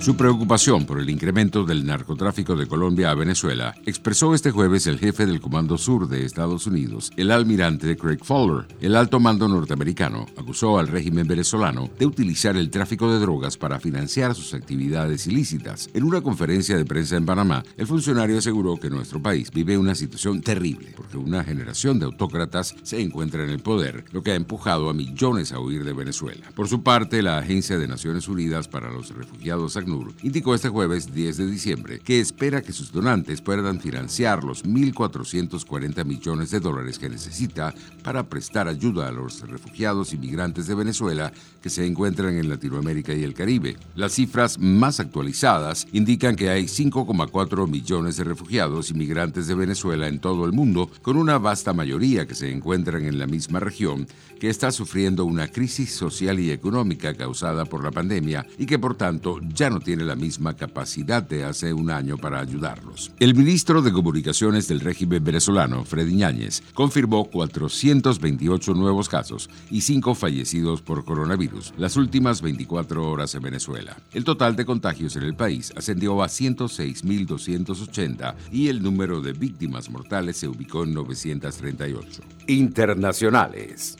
Su preocupación por el incremento del narcotráfico de Colombia a Venezuela expresó este jueves el jefe del Comando Sur de Estados Unidos, el almirante Craig Fowler. El alto mando norteamericano acusó al régimen venezolano de utilizar el tráfico de drogas para financiar sus actividades ilícitas. En una conferencia de prensa en Panamá, el funcionario aseguró que nuestro país vive una situación terrible porque una generación de autócratas se encuentra en el poder, lo que ha empujado a millones a huir de Venezuela. Por su parte, la Agencia de Naciones Unidas para los Refugiados indicó este jueves 10 de diciembre que espera que sus donantes puedan financiar los 1.440 millones de dólares que necesita para prestar ayuda a los refugiados y migrantes de Venezuela que se encuentran en Latinoamérica y el Caribe. Las cifras más actualizadas indican que hay 5,4 millones de refugiados y migrantes de Venezuela en todo el mundo, con una vasta mayoría que se encuentran en la misma región, que está sufriendo una crisis social y económica causada por la pandemia y que por tanto ya no tiene la misma capacidad de hace un año para ayudarlos. El ministro de Comunicaciones del régimen venezolano, Freddy Ñáñez, confirmó 428 nuevos casos y 5 fallecidos por coronavirus las últimas 24 horas en Venezuela. El total de contagios en el país ascendió a 106.280 y el número de víctimas mortales se ubicó en 938. Internacionales.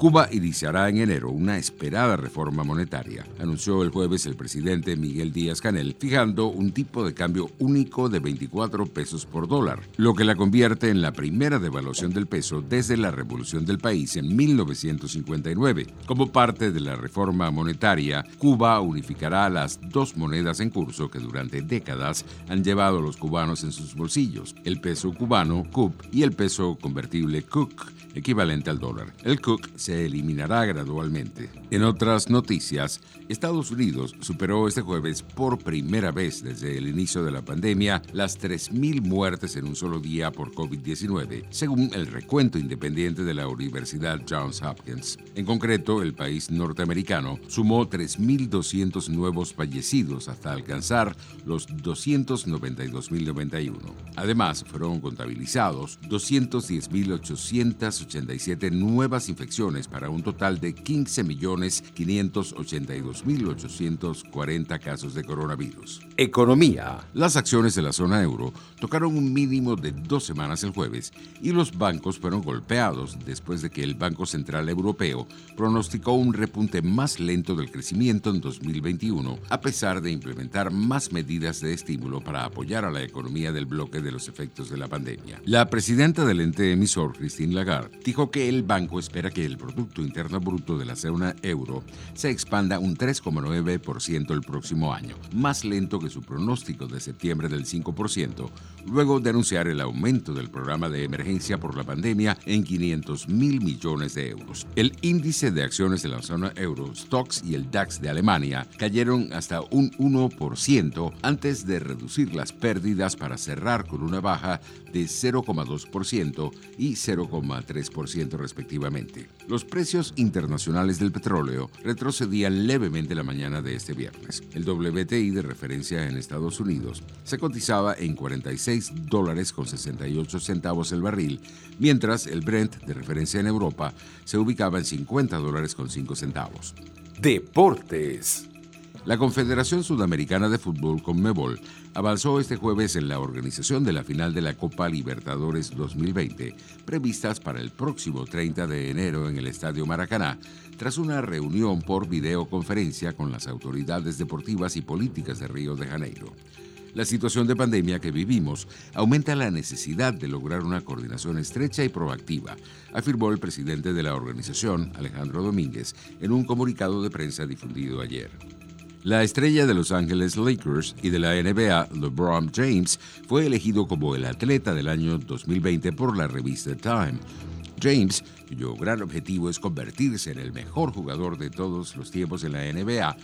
Cuba iniciará en enero una esperada reforma monetaria, anunció el jueves el presidente Miguel Díaz Canel, fijando un tipo de cambio único de 24 pesos por dólar, lo que la convierte en la primera devaluación del peso desde la revolución del país en 1959. Como parte de la reforma monetaria, Cuba unificará las dos monedas en curso que durante décadas han llevado a los cubanos en sus bolsillos, el peso cubano, CUP, y el peso convertible CUC, equivalente al dólar. El CUC se se eliminará gradualmente. En otras noticias, Estados Unidos superó este jueves por primera vez desde el inicio de la pandemia las 3.000 muertes en un solo día por COVID-19, según el recuento independiente de la Universidad Johns Hopkins. En concreto, el país norteamericano sumó 3.200 nuevos fallecidos hasta alcanzar los 292.091. Además, fueron contabilizados 210.887 nuevas infecciones para un total de 15.582.840 casos de coronavirus. Economía. Las acciones de la zona euro tocaron un mínimo de dos semanas el jueves y los bancos fueron golpeados después de que el Banco Central Europeo pronosticó un repunte más lento del crecimiento en 2021, a pesar de implementar más medidas de estímulo para apoyar a la economía del bloque de los efectos de la pandemia. La presidenta del ente emisor, Christine Lagarde, dijo que el banco espera que el Producto Interno Bruto de la zona euro se expanda un 3,9% el próximo año, más lento que su pronóstico de septiembre del 5%, luego de anunciar el aumento del programa de emergencia por la pandemia en 500 mil millones de euros. El índice de acciones de la zona euro, Stocks y el DAX de Alemania cayeron hasta un 1% antes de reducir las pérdidas para cerrar con una baja de 0,2% y 0,3% respectivamente. Los precios internacionales del petróleo retrocedían levemente la mañana de este viernes. El WTI de referencia en Estados Unidos se cotizaba en 46 dólares con 68 centavos el barril, mientras el Brent de referencia en Europa se ubicaba en 50 dólares con 5 centavos. Deportes. La Confederación Sudamericana de Fútbol Conmebol avanzó este jueves en la organización de la final de la Copa Libertadores 2020, previstas para el próximo 30 de enero en el Estadio Maracaná, tras una reunión por videoconferencia con las autoridades deportivas y políticas de Río de Janeiro. La situación de pandemia que vivimos aumenta la necesidad de lograr una coordinación estrecha y proactiva, afirmó el presidente de la organización, Alejandro Domínguez, en un comunicado de prensa difundido ayer. La estrella de Los Ángeles Lakers y de la NBA, LeBron James, fue elegido como el atleta del año 2020 por la revista Time. James, cuyo gran objetivo es convertirse en el mejor jugador de todos los tiempos en la NBA,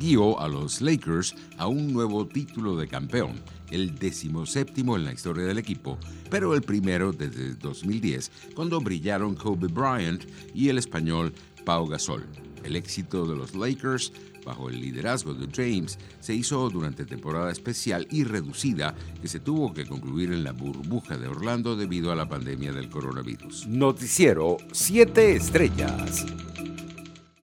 guió a los Lakers a un nuevo título de campeón, el decimoséptimo en la historia del equipo, pero el primero desde 2010, cuando brillaron Kobe Bryant y el español Pau Gasol. El éxito de los Lakers bajo el liderazgo de James, se hizo durante temporada especial y reducida que se tuvo que concluir en la burbuja de Orlando debido a la pandemia del coronavirus. Noticiero 7 Estrellas.